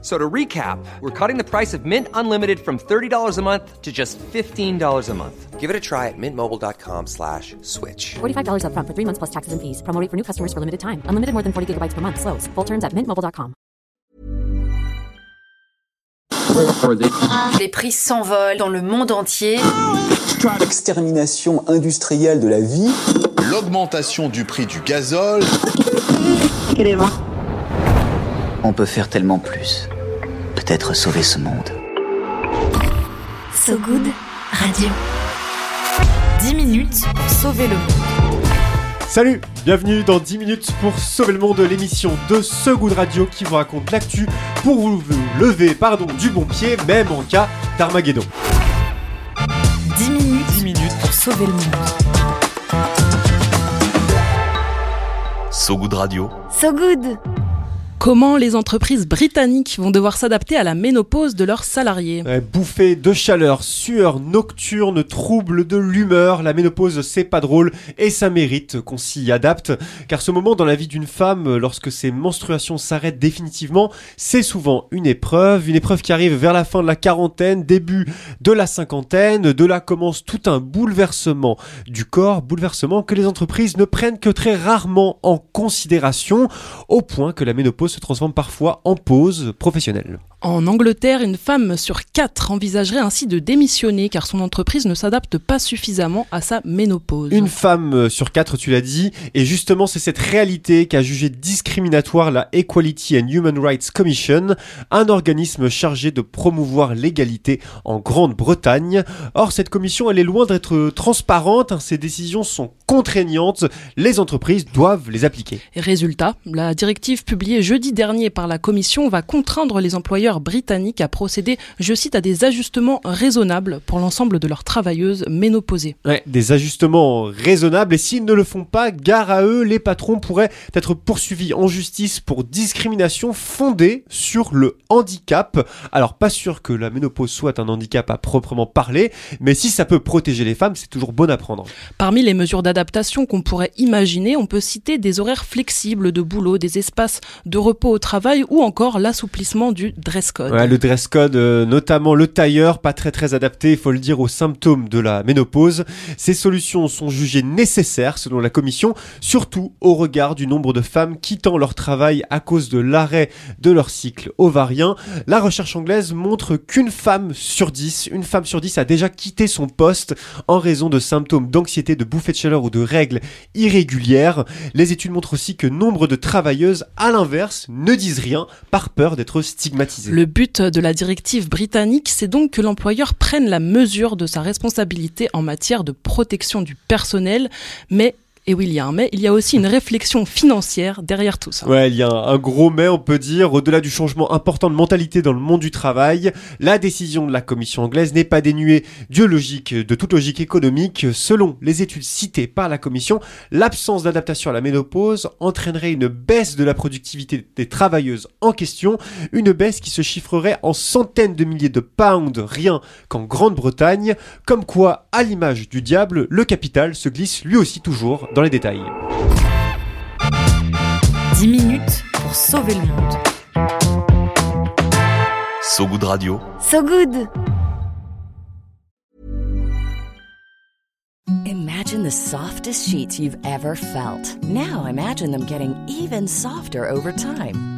So to recap, we're cutting the price of Mint Unlimited from $30 a month to just $15 a month. Give it a try at mintmobile.com slash switch. $45 upfront for three months plus taxes and fees. Promo rate for new customers for limited time. Unlimited more than 40 gigabytes per month. Slows. Full terms at mintmobile.com. Les prix s'envolent dans le monde entier. L'extermination industrielle de la vie. L'augmentation du prix du gazole. On peut faire tellement plus. Peut-être sauver ce monde. So Good Radio. 10 minutes pour sauver le monde. Salut, bienvenue dans 10 minutes pour sauver le monde, l'émission de So Good Radio qui vous raconte l'actu pour vous lever pardon, du bon pied, même en cas d'Armageddon. 10 minutes, 10 minutes pour sauver le monde. So Good Radio. So Good Comment les entreprises britanniques vont devoir s'adapter à la ménopause de leurs salariés Ouais, Bouffée de chaleur, sueur nocturne, trouble de l'humeur, la ménopause c'est pas drôle et ça mérite qu'on s'y adapte. Car ce moment dans la vie d'une femme lorsque ses menstruations s'arrêtent définitivement c'est souvent une épreuve, une épreuve qui arrive vers la fin de la quarantaine, début de la cinquantaine, de là commence tout un bouleversement du corps, bouleversement que les entreprises ne prennent que très rarement en considération au point que la ménopause se transforme parfois en pause professionnelle. En Angleterre, une femme sur quatre envisagerait ainsi de démissionner car son entreprise ne s'adapte pas suffisamment à sa ménopause. Une femme sur quatre, tu l'as dit, et justement c'est cette réalité qu'a jugé discriminatoire la Equality and Human Rights Commission, un organisme chargé de promouvoir l'égalité en Grande-Bretagne. Or cette commission elle est loin d'être transparente, hein, ses décisions sont contraignantes, les entreprises doivent les appliquer. Et résultat, la directive publiée jeudi dernier par la commission va contraindre les employeurs britanniques à procéder, je cite, à des ajustements raisonnables pour l'ensemble de leurs travailleuses ménopausées. Ouais, des ajustements raisonnables et s'ils ne le font pas, gare à eux, les patrons pourraient être poursuivis en justice pour discrimination fondée sur le handicap. Alors pas sûr que la ménopause soit un handicap à proprement parler, mais si ça peut protéger les femmes, c'est toujours bon à prendre. Parmi les mesures d'adaptation qu'on pourrait imaginer, on peut citer des horaires flexibles de boulot, des espaces de repos au travail ou encore l'assouplissement du dress code. Le dress code, euh, notamment le tailleur, pas très très adapté, il faut le dire, aux symptômes de la ménopause. Ces solutions sont jugées nécessaires selon la commission, surtout au regard du nombre de femmes quittant leur travail à cause de l'arrêt de leur cycle ovarien. La recherche anglaise montre qu'une femme sur dix, une femme sur dix a déjà quitté son poste en raison de symptômes d'anxiété, de bouffées de chaleur ou de règles irrégulières. Les études montrent aussi que nombre de travailleuses, à l'inverse, ne disent rien par peur d'être stigmatisées. Le but de la directive britannique, c'est donc que l'employeur prenne la mesure de sa responsabilité en matière de protection du personnel, mais et oui, il y a un mais, il y a aussi une réflexion financière derrière tout ça. Ouais, il y a un, gros mais, on peut dire, au-delà du changement important de mentalité dans le monde du travail, la décision de la commission anglaise n'est pas dénuée de logique, de toute logique économique. Selon les études citées par la commission, l'absence d'adaptation à la ménopause entraînerait une baisse de la productivité des travailleuses en question, une baisse qui se chiffrerait en centaines de milliers de pounds rien qu'en Grande-Bretagne, comme quoi, à l'image du diable, le capital se glisse lui aussi toujours dans les détails. 10 minutes pour sauver le monde. So Good Radio. So Good Imagine the softest sheets you've ever felt. Now imagine them getting even softer over time.